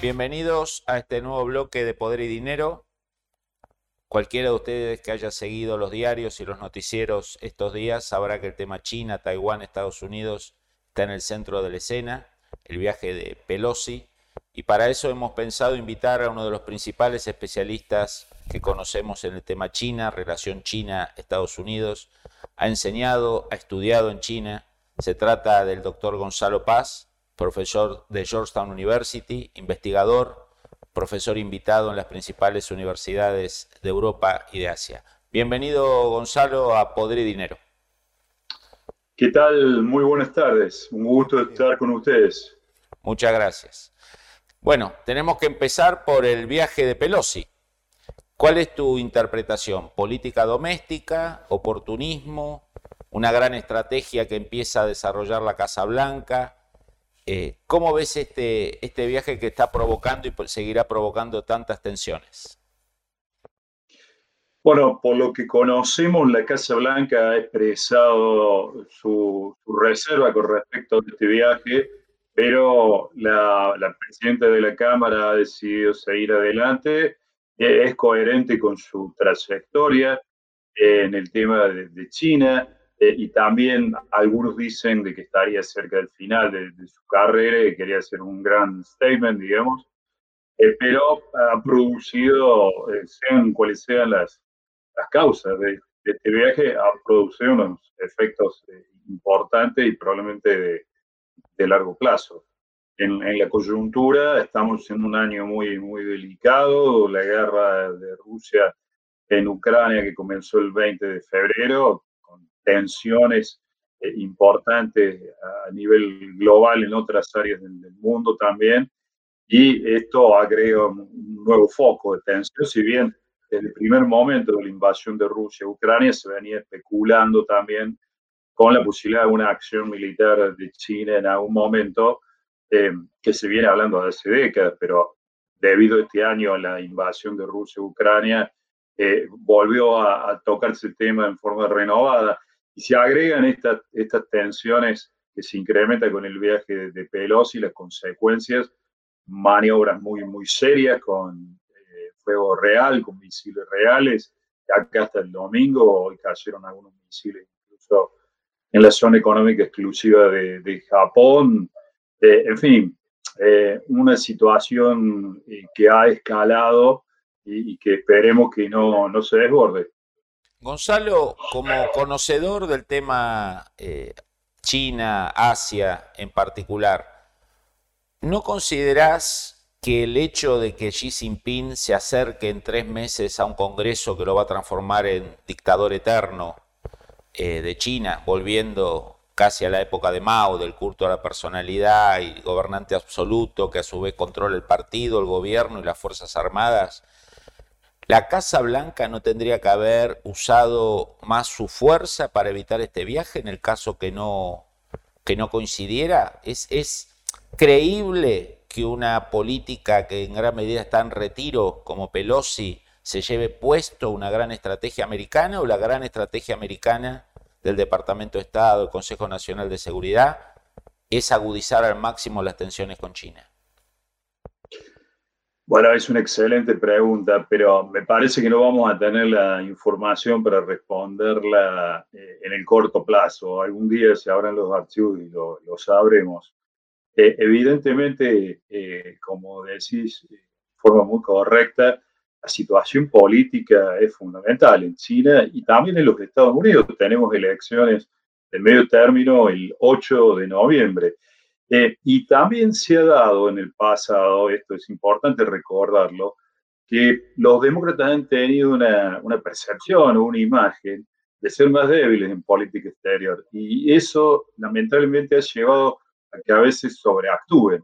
Bienvenidos a este nuevo bloque de Poder y Dinero. Cualquiera de ustedes que haya seguido los diarios y los noticieros estos días sabrá que el tema China, Taiwán, Estados Unidos está en el centro de la escena, el viaje de Pelosi, y para eso hemos pensado invitar a uno de los principales especialistas que conocemos en el tema China, relación China-Estados Unidos. Ha enseñado, ha estudiado en China. Se trata del doctor Gonzalo Paz, profesor de Georgetown University, investigador, profesor invitado en las principales universidades de Europa y de Asia. Bienvenido, Gonzalo, a Poder y Dinero. ¿Qué tal? Muy buenas tardes. Un gusto estar con ustedes. Muchas gracias. Bueno, tenemos que empezar por el viaje de Pelosi. ¿Cuál es tu interpretación? ¿Política doméstica? ¿Oportunismo? ¿Una gran estrategia que empieza a desarrollar la Casa Blanca? Eh, ¿Cómo ves este, este viaje que está provocando y seguirá provocando tantas tensiones? Bueno, por lo que conocemos, la Casa Blanca ha expresado su, reserva con respecto a este viaje, pero la, presidenta de la Cámara ha decidido seguir adelante. Eh, es coherente con su trayectoria en el tema de China eh, y también algunos dicen de que estaría cerca del final de, su carrera y quería hacer un gran statement, digamos, eh, pero ha producido, eh, sean cuales sean las, las causas de, este viaje, ha producido unos efectos importantes y probablemente de, de largo plazo. En, en, la coyuntura estamos en un año muy, muy delicado, la guerra de Rusia en Ucrania que comenzó el 20 de febrero, tensiones eh, importantes a nivel global en otras áreas del, mundo también. Y esto agrega un nuevo foco de tensión, si bien desde el primer momento de la invasión de Rusia a Ucrania se venía especulando también con la posibilidad de una acción militar de China en algún momento, eh, que se viene hablando hace décadas, pero debido a este año a la invasión de Rusia a Ucrania, eh, volvió a, a, tocarse el tema en forma renovada. Y se agregan estas, tensiones que se incrementan con el viaje de, Pelosi, las consecuencias, maniobras muy, muy serias con eh, fuego real, con misiles reales. Acá hasta el domingo, hoy cayeron algunos misiles incluso en la zona económica exclusiva de, Japón. Eh, en fin, eh, una situación que ha escalado y, y, que esperemos que no, no se desborde. Gonzalo, como conocedor del tema eh, China, Asia en particular, ¿no considerás que el hecho de que Xi Jinping se acerque en tres meses a un Congreso que lo va a transformar en dictador eterno eh, de China, volviendo casi a la época de Mao, del culto a la personalidad y gobernante absoluto que a su vez controla el partido, el gobierno y las Fuerzas Armadas, ¿La Casa Blanca no tendría que haber usado más su fuerza para evitar este viaje en el caso que no, que no coincidiera? ¿Es, ¿Es creíble que una política que en gran medida está en retiro como Pelosi se lleve puesto una gran estrategia americana o la gran estrategia americana del Departamento de Estado, del Consejo Nacional de Seguridad, es agudizar al máximo las tensiones con China? Bueno, es una excelente pregunta, pero me parece que no vamos a tener la información para responderla eh, en el corto plazo. Algún día se abran los archivos y lo, sabremos. Eh, evidentemente, eh, como decís de forma muy correcta, la situación política es fundamental en China y también en los Estados Unidos. Tenemos elecciones de medio término el 8 de noviembre. Eh, y también se ha dado en el pasado, esto es importante recordarlo, que los demócratas han tenido una, una percepción o una imagen de ser más débiles en política exterior. Y eso lamentablemente ha llevado a que a veces sobreactúen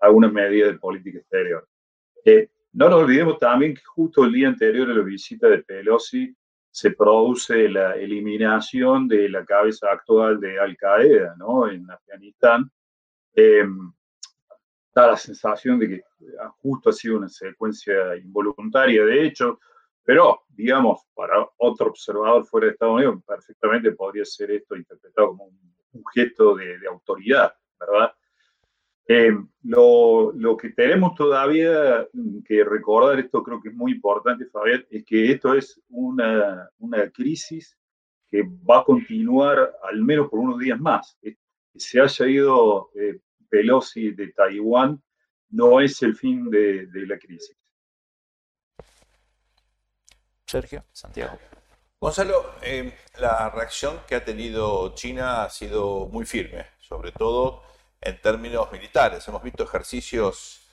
alguna medida de política exterior. Eh, no nos olvidemos también que justo el día anterior a la visita de Pelosi se produce la eliminación de la cabeza actual de Al Qaeda ¿no? en Afganistán. Eh, da la sensación de que justo ha sido una secuencia involuntaria de hecho, pero digamos, para otro observador fuera de Estados Unidos, perfectamente podría ser esto interpretado como un, gesto de, de, autoridad, ¿verdad? Eh, lo, lo, que tenemos todavía que recordar, esto creo que es muy importante, Fabián, es que esto es una, una crisis que va a continuar al menos por unos días más. Se haya ido eh, Pelosi de Taiwán no es el fin de, de la crisis. Sergio, Santiago. Gonzalo, eh, la reacción que ha tenido China ha sido muy firme, sobre todo en términos militares. Hemos visto ejercicios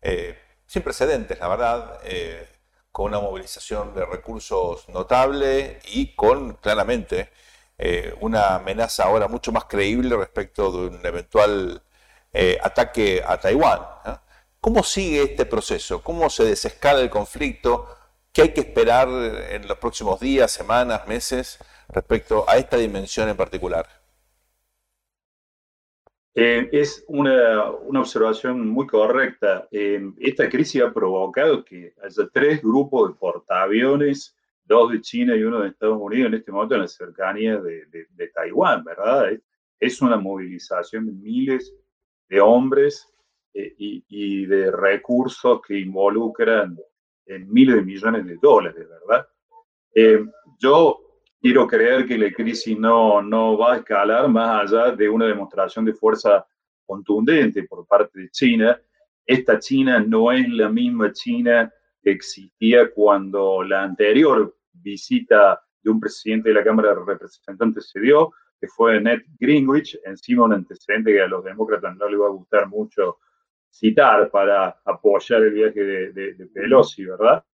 eh, sin precedentes, la verdad, eh, con una movilización de recursos notable y con claramente eh, una amenaza ahora mucho más creíble respecto de un eventual ataque a Taiwán. ¿Cómo sigue este proceso? ¿Cómo se desescala el conflicto? ¿Qué hay que esperar en los próximos días, semanas, meses respecto a esta dimensión en particular? Eh, es una, una, observación muy correcta. Eh, esta crisis ha provocado que haya tres grupos de portaaviones, dos de China y uno de Estados Unidos, en este momento en la cercanía de, de, Taiwán, ¿verdad? Es, una movilización de miles de hombres eh, y, y, de recursos que involucran miles de millones de dólares, ¿verdad? yo quiero creer que la crisis no, no va a escalar más allá de una demostración de fuerza contundente por parte de China. Esta China no es la misma China existía cuando la anterior visita de un presidente de la Cámara de Representantes se dio, que fue Ned Greenwich, encima un antecedente que a los demócratas no les va a gustar mucho citar para apoyar el viaje de, Pelosi, ¿verdad?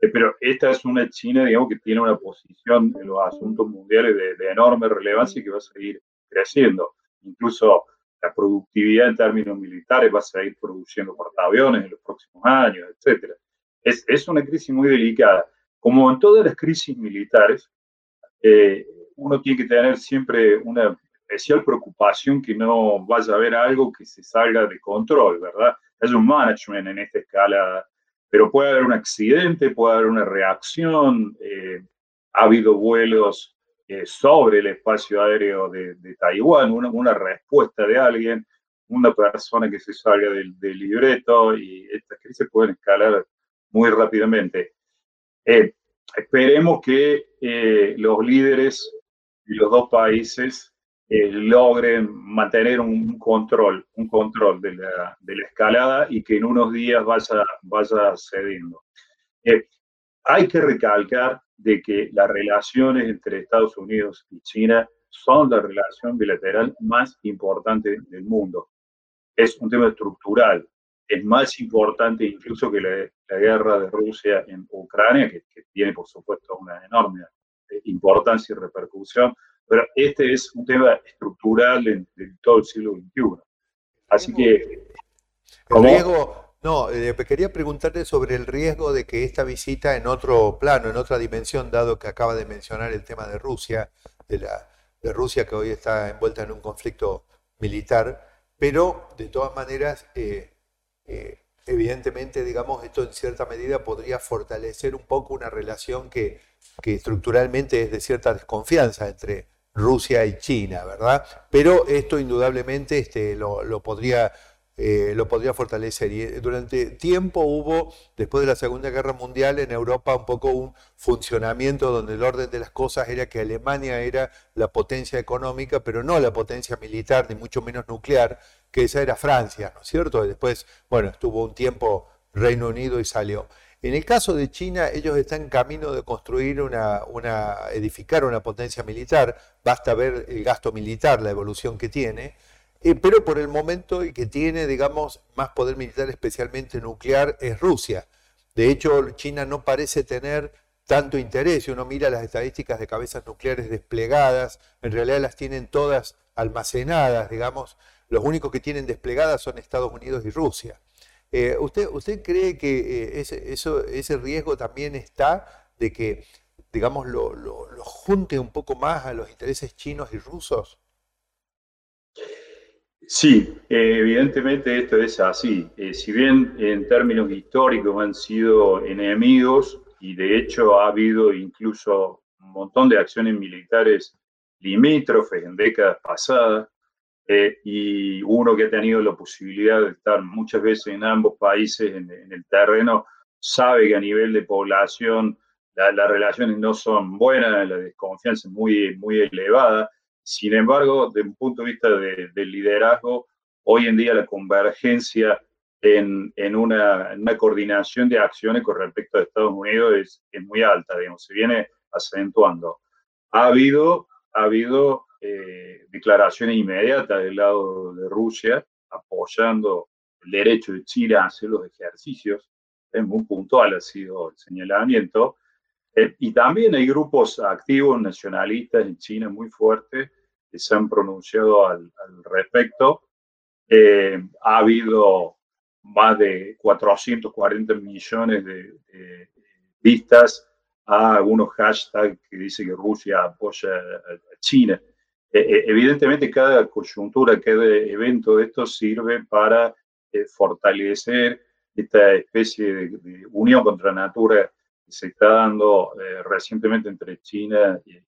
Eh, pero esta es una China, digamos, que tiene una posición en los asuntos mundiales de, enorme relevancia y que va a seguir creciendo. Incluso la productividad en términos militares va a seguir produciendo portaaviones en los próximos años, etc. Es, es una crisis muy delicada. Como en todas las crisis militares, eh, uno tiene que tener siempre una especial preocupación que no vaya a haber algo que se salga de control, ¿verdad? Hay un management en esta escala pero puede haber un accidente, puede haber una reacción. Eh, ha habido vuelos eh, sobre el espacio aéreo de, Taiwán, una, respuesta de alguien, una persona que se salga del, libreto y estas crisis pueden escalar muy rápidamente. Eh, esperemos que los líderes de los dos países eh, logren mantener un control, un control de la, de la, escalada y que en unos días vaya, vaya cediendo. Eh, hay que recalcar de que las relaciones entre Estados Unidos y China son la relación bilateral más importante del mundo. Es un tema estructural, es más importante incluso que la, la guerra de Rusia en Ucrania, que, que, tiene por supuesto una enorme eh, importancia y repercusión, pero este es un tema estructural en, todo el siglo XXI. Así que... El riesgo, no, eh, quería preguntarle sobre el riesgo de que esta visita en otro plano, en otra dimensión, dado que acaba de mencionar el tema de Rusia, de, la, de Rusia que hoy está envuelta en un conflicto militar, pero de todas maneras, eh, eh, evidentemente, digamos, esto en cierta medida podría fortalecer un poco una relación que, que estructuralmente es de cierta desconfianza entre Rusia y China, ¿verdad? Pero esto indudablemente este, lo, podría, eh, lo podría fortalecer. Eh, durante tiempo hubo, después de la Segunda Guerra Mundial, en Europa un poco un funcionamiento donde el orden de las cosas era que Alemania era la potencia económica, pero no la potencia militar, ni mucho menos nuclear, que esa era Francia, ¿no es cierto? después, bueno, estuvo un tiempo Reino Unido y salió. En el caso de China, ellos están en camino de construir una, una, edificar una potencia militar, basta ver el gasto militar, la evolución que tiene, eh, pero por el momento y que tiene, digamos, más poder militar, especialmente nuclear, es Rusia. De hecho, China no parece tener tanto interés. Si uno mira las estadísticas de cabezas nucleares desplegadas, en realidad las tienen todas almacenadas, digamos. Los únicos que tienen desplegadas son Estados Unidos y Rusia. Eh, ¿usted, ¿Usted cree que eh, ese, riesgo también está de que, digamos, lo, lo, junte un poco más a los intereses chinos y rusos? Sí, evidentemente esto es así. si bien en términos históricos han sido enemigos y de hecho ha habido incluso un montón de acciones militares limítrofes en décadas pasadas, eh, y uno que ha tenido la posibilidad de estar muchas veces en ambos países en, el terreno, sabe que a nivel de población las relaciones no son buenas, la desconfianza es muy, muy elevada. Sin embargo, desde un punto de vista del liderazgo, hoy en día la convergencia en, en, una, una, coordinación de acciones con respecto a Estados Unidos es, es muy alta, digamos, se viene acentuando. Ha habido, ha habido eh, declaraciones inmediatas del lado de Rusia apoyando el derecho de Chile a hacer los ejercicios. Es muy puntual ha sido el señalamiento. Eh, y también hay grupos activos nacionalistas en China muy fuertes que se han pronunciado al, respecto. Eh, ha habido más de 440 millones de, de vistas a algunos hashtags que dicen que Rusia apoya a China. Eh, eh, evidentemente cada coyuntura, cada evento de estos sirve para eh, fortalecer esta especie de, unión contra natura que se está dando recientemente entre China y,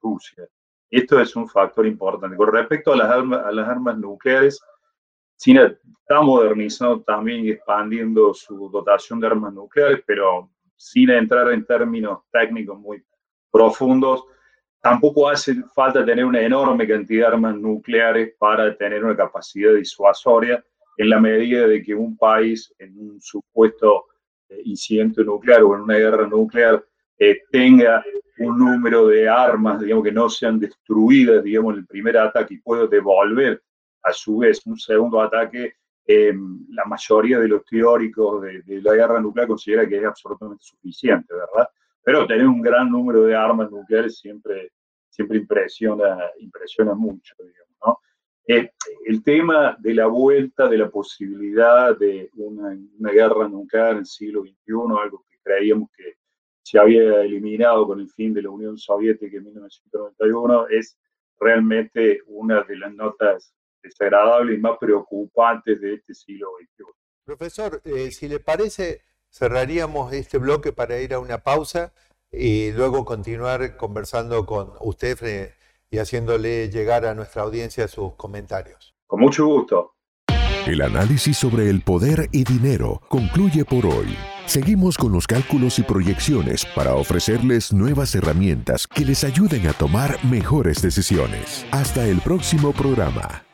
Rusia. Esto es un factor importante. Con respecto a las, armas, a las armas nucleares, China está modernizando también y expandiendo su dotación de armas nucleares, pero sin entrar en términos técnicos muy profundos, Tampoco hace falta tener una enorme cantidad de armas nucleares para tener una capacidad disuasoria en la medida de que un país en un supuesto eh, incidente nuclear o en una guerra nuclear eh, tenga un número de armas, digamos, que no sean destruidas, digamos, en el primer ataque y pueda devolver a su vez un segundo ataque, eh, la mayoría de los teóricos de, de, la guerra nuclear considera que es absolutamente suficiente, ¿verdad? Pero tener un gran número de armas nucleares siempre, siempre impresiona, impresiona mucho, digamos, ¿no? Eh, el tema de la vuelta, de la posibilidad de una, una, guerra nuclear en el siglo XXI, algo que creíamos que se había eliminado con el fin de la Unión Soviética en 1991, es realmente una de las notas desagradables y más preocupantes de este siglo XXI. Profesor, eh, si le parece, cerraríamos este bloque para ir a una pausa y luego continuar conversando con usted y haciéndole llegar a nuestra audiencia sus comentarios. Con mucho gusto. El análisis sobre el poder y dinero concluye por hoy. Seguimos con los cálculos y proyecciones para ofrecerles nuevas herramientas que les ayuden a tomar mejores decisiones. Hasta el próximo programa.